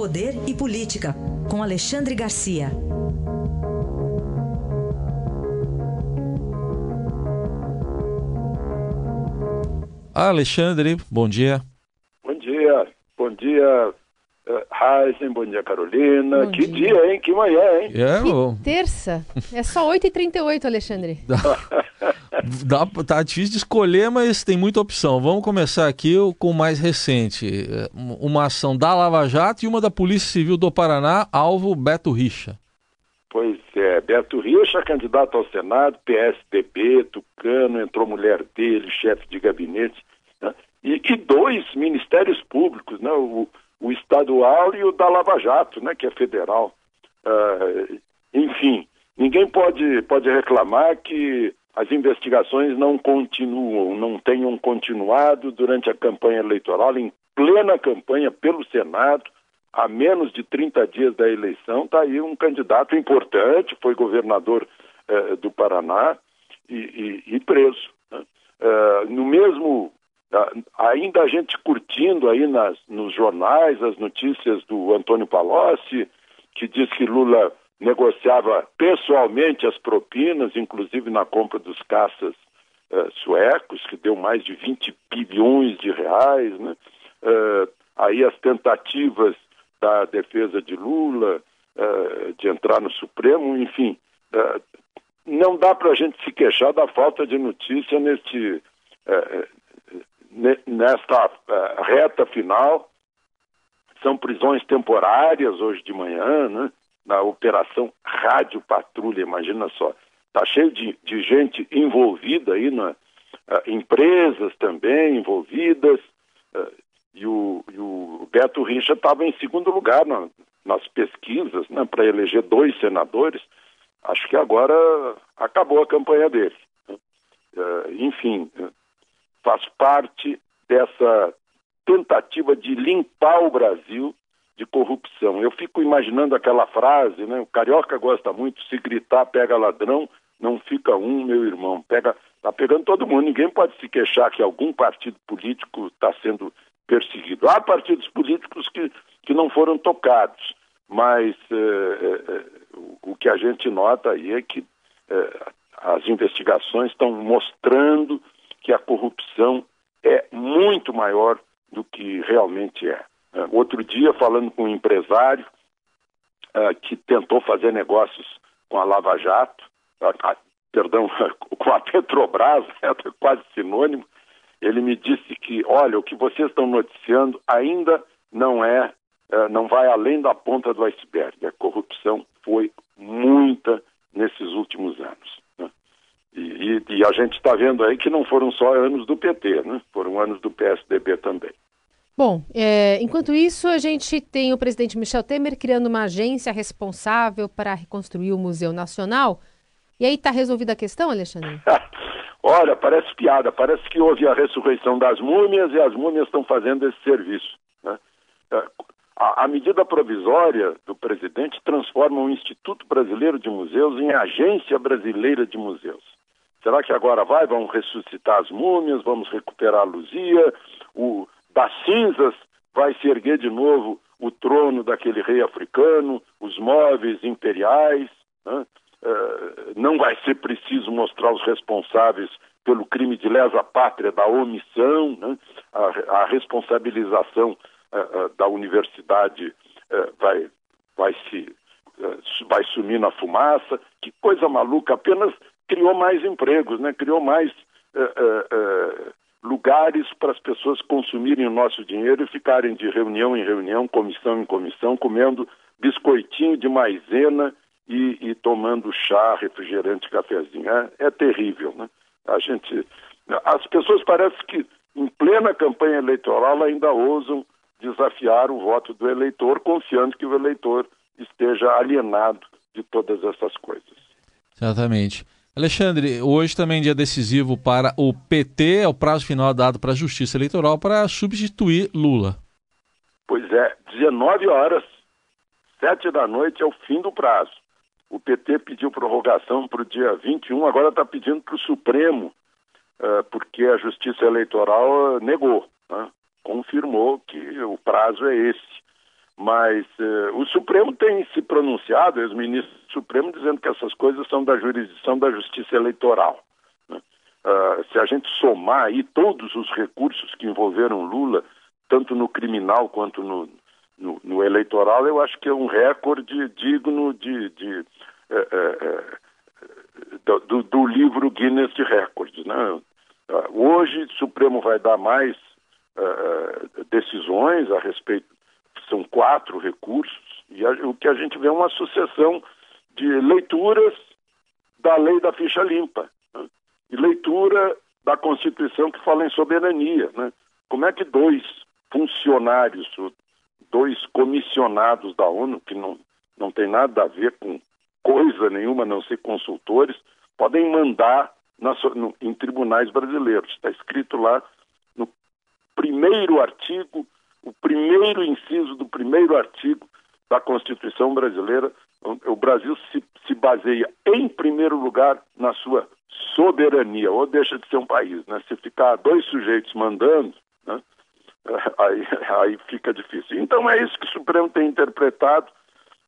Poder e Política, com Alexandre Garcia. Alexandre, bom dia. Bom dia, bom dia, Heisen, bom dia, Carolina. Bom que dia. dia. hein? Que manhã, hein? É, que terça. É só 8h38, Alexandre. Dá, tá difícil de escolher, mas tem muita opção. Vamos começar aqui com o mais recente. Uma ação da Lava Jato e uma da Polícia Civil do Paraná, alvo Beto Richa. Pois é, Beto Richa, candidato ao Senado, PSDB, Tucano, entrou mulher dele, chefe de gabinete, né? e, e, dois ministérios públicos, né? o, o estadual e o da Lava Jato, né? que é federal. Uh, enfim, ninguém pode, pode reclamar que as investigações não continuam, não tenham continuado durante a campanha eleitoral, em plena campanha pelo Senado, a menos de 30 dias da eleição, está aí um candidato importante, foi governador eh, do Paraná e, e, e preso. Né? Eh, no mesmo, ainda a gente curtindo aí nas, nos jornais as notícias do Antônio Palocci, que diz que Lula negociava pessoalmente as propinas, inclusive na compra dos caças uh, suecos, que deu mais de 20 bilhões de reais, né? Uh, aí as tentativas da defesa de Lula uh, de entrar no Supremo, enfim, não dá para a gente se queixar da falta de notícia neste, nesta reta final. São prisões temporárias hoje de manhã, né? Na Operação Rádio Patrulha, imagina só. Está cheio de, de gente envolvida aí, na, uh, empresas também envolvidas, uh, e, o, e, o, Beto Richa estava em segundo lugar na, nas pesquisas né, para eleger dois senadores. Acho que agora acabou a campanha dele. Uh, enfim, faz parte dessa tentativa de limpar o Brasil de corrupção. Eu fico imaginando aquela frase, né? O carioca gosta muito, se gritar pega ladrão, não fica um, meu irmão. Pega, tá pegando todo mundo. Ninguém pode se queixar que algum partido político está sendo perseguido. Há partidos políticos que, que não foram tocados, mas eh, eh, o que a gente nota aí é que eh, as investigações estão mostrando que a corrupção é muito maior do que realmente é. Uh, outro dia, falando com um empresário uh, que tentou fazer negócios com a Lava Jato, uh, perdão, com a Petrobras, é quase sinônimo, ele me disse que, olha, o que vocês estão noticiando ainda não é, não vai além da ponta do iceberg. A corrupção foi muita nesses últimos anos. Né? E, e, e, a gente está vendo aí que não foram só anos do PT, né? foram anos do PSDB também. Bom, é, enquanto isso, a gente tem o presidente Michel Temer criando uma agência responsável para reconstruir o Museu Nacional. E aí está resolvida a questão, Alexandre? Olha, parece piada, parece que houve a ressurreição das múmias e as múmias estão fazendo esse serviço. Né? É, a, a, medida provisória do presidente transforma o Instituto Brasileiro de Museus em Agência Brasileira de Museus. Será que agora vai? Vamos ressuscitar as múmias, vamos recuperar a Luzia, o, das cinzas vai se erguer de novo o trono daquele rei africano, os móveis imperiais. Né? Uh, não vai ser preciso mostrar os responsáveis pelo crime de lesa pátria da omissão, né? a, a, responsabilização uh, uh, da universidade vai, vai, se, vai sumir na fumaça. Que coisa maluca! Apenas criou mais empregos, né? criou mais lugares para as pessoas consumirem o nosso dinheiro e ficarem de reunião em reunião, comissão em comissão, comendo biscoitinho de maisena e, e tomando chá, refrigerante, cafezinho. É, é, terrível, né? A gente, as pessoas parecem que em plena campanha eleitoral ainda ousam desafiar o voto do eleitor, confiando que o eleitor esteja alienado de todas essas coisas. Exatamente. Alexandre, hoje também é dia decisivo para o PT, é o prazo final dado para a Justiça Eleitoral para substituir Lula. Pois é, 19 horas, 7 da noite é o fim do prazo. O PT pediu prorrogação para o dia 21, agora está pedindo para o Supremo, uh, porque a Justiça Eleitoral negou, né? confirmou que o prazo é esse. Mas uh, o Supremo tem se pronunciado, os ministros do Supremo, dizendo que essas coisas são da jurisdição da Justiça Eleitoral. Né? Uh, se a gente somar aí todos os recursos que envolveram Lula, tanto no criminal quanto no, no, no eleitoral, eu acho que é um recorde digno de, de é, é, do, do, livro Guinness de Records. Né? Hoje, o Supremo vai dar mais uh, decisões a respeito, são quatro recursos, e a, o que a gente vê é uma sucessão de leituras da lei da ficha limpa né? e leitura da Constituição que fala em soberania. Né? Como é que dois funcionários, dois comissionados da ONU, que não, não tem nada a ver com coisa nenhuma, não ser consultores, podem mandar na, no, em tribunais brasileiros. Está escrito lá no primeiro artigo, o primeiro inciso do primeiro artigo da Constituição brasileira. O Brasil se, se baseia, em primeiro lugar, na sua soberania, ou deixa de ser um país. Né? Se ficar dois sujeitos mandando, né? aí, aí fica difícil. Então é isso que o Supremo tem interpretado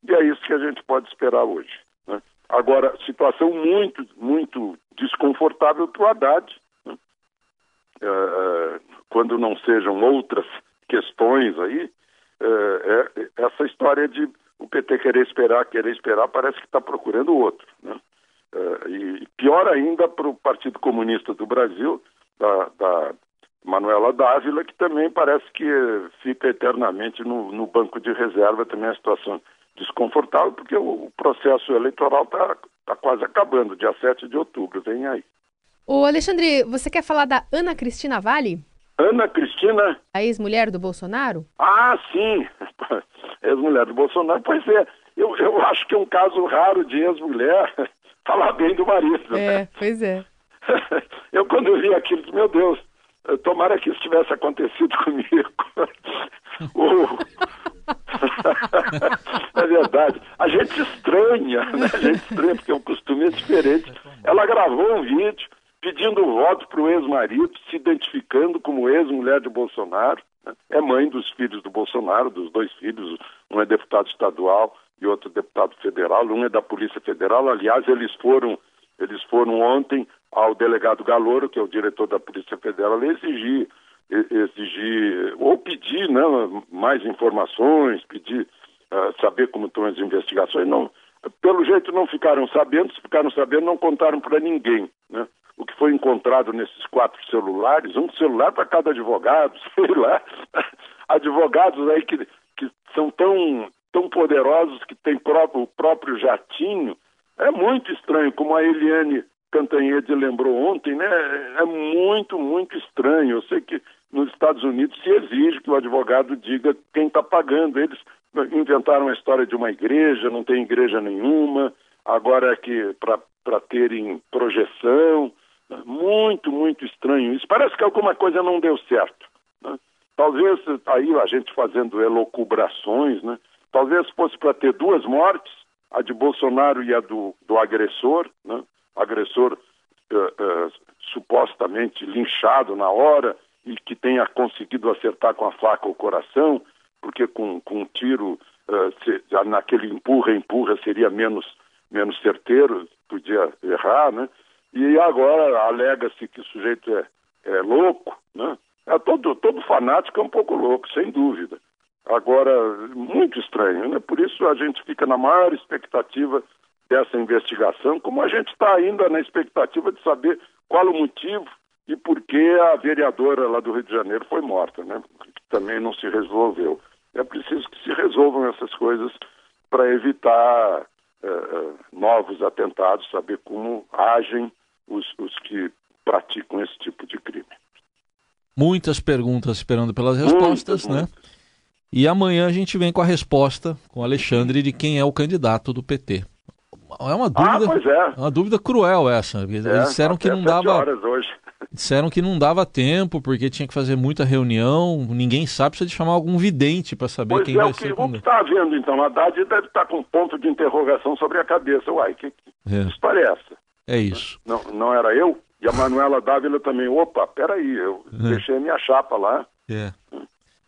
e é isso que a gente pode esperar hoje. Né? Agora, situação muito, muito desconfortável para o Haddad, né? É, é, quando não sejam outras questões aí, é, é, essa história de o PT querer esperar, querer esperar, parece que está procurando outro. Né? É, e pior ainda para o Partido Comunista do Brasil, da, da Manuela Dávila, que também parece que fica eternamente no, no banco de reserva, também a situação desconfortável, porque o, processo eleitoral está tá quase acabando, dia 7 de outubro, vem aí. Ô Alexandre, você quer falar da Ana Cristina Vale? Ana Cristina? A ex-mulher do Bolsonaro? Ah, sim, ex-mulher do Bolsonaro. Pois é, eu, eu acho que é um caso raro de ex-mulher falar bem do marido. Né? É, pois é. eu quando eu vi aquilo, meu Deus, tomara que isso tivesse acontecido comigo. é verdade. A gente estranha, né? A gente estranha, porque o costume é diferente. Ela gravou um vídeo ex-marido, se identificando como ex-mulher de Bolsonaro. Né? É mãe dos filhos do Bolsonaro, dos dois filhos. Um é deputado estadual e outro deputado federal. Um é da Polícia Federal. Aliás, eles foram, eles foram ontem ao delegado Galouro, que é o diretor da Polícia Federal, exigir exigir ou pedir né, mais informações, pedir uh, saber como estão as investigações. Não, pelo jeito não ficaram sabendo, se ficaram sabendo não contaram para ninguém. Né? Foi encontrado nesses quatro celulares, um celular para cada advogado, sei lá, advogados aí que, que são tão, tão poderosos que têm próprio, o próprio jatinho. É muito estranho como a Eliane Cantanhede lembrou ontem, né? É muito, muito estranho. Eu sei que nos Estados Unidos se exige que o advogado diga quem está pagando. Eles inventaram a história de uma igreja, não tem igreja nenhuma, agora é que para terem projeção. Muito, muito estranho isso. Parece que alguma coisa não deu certo. Né? Talvez aí a gente fazendo elocubrações, né? talvez fosse para ter duas mortes, a de Bolsonaro e a do, do agressor, né? agressor uh, uh, supostamente linchado na hora, e que tenha conseguido acertar com a faca o coração, porque com, com um tiro, uh, se, naquele empurra-empurra seria menos, menos certeiro, podia errar, né? E agora alega-se que o sujeito é, é louco, né? É todo, todo fanático é um pouco louco, sem dúvida. Agora, muito estranho, né? Por isso a gente fica na maior expectativa dessa investigação, como a gente está ainda na expectativa de saber qual o motivo e por que a vereadora lá do Rio de Janeiro foi morta, né? Que também não se resolveu. É preciso que se resolvam essas coisas para evitar uh, novos atentados, saber como agem os, os que praticam esse tipo de crime. Muitas perguntas esperando pelas respostas, muitas, né? Muitas. E amanhã a gente vem com a resposta com o Alexandre de quem é o candidato do PT. É uma dúvida, ah, pois é. uma dúvida cruel essa. Eles é, disseram que não dava. Horas hoje. Disseram que não dava tempo porque tinha que fazer muita reunião. Ninguém sabe, precisa de chamar algum vidente para saber pois quem é, vai o ser. O que está havendo então? A Haddad deve estar com um ponto de interrogação sobre a cabeça. Uai, que, que é. história é essa? É isso. Não, não era eu? E a Manuela Dávila também. Opa, peraí, eu é. deixei minha chapa lá. É.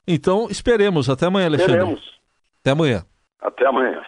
Então, esperemos. Até amanhã, Alexandre. Esperemos. Até amanhã. Até amanhã.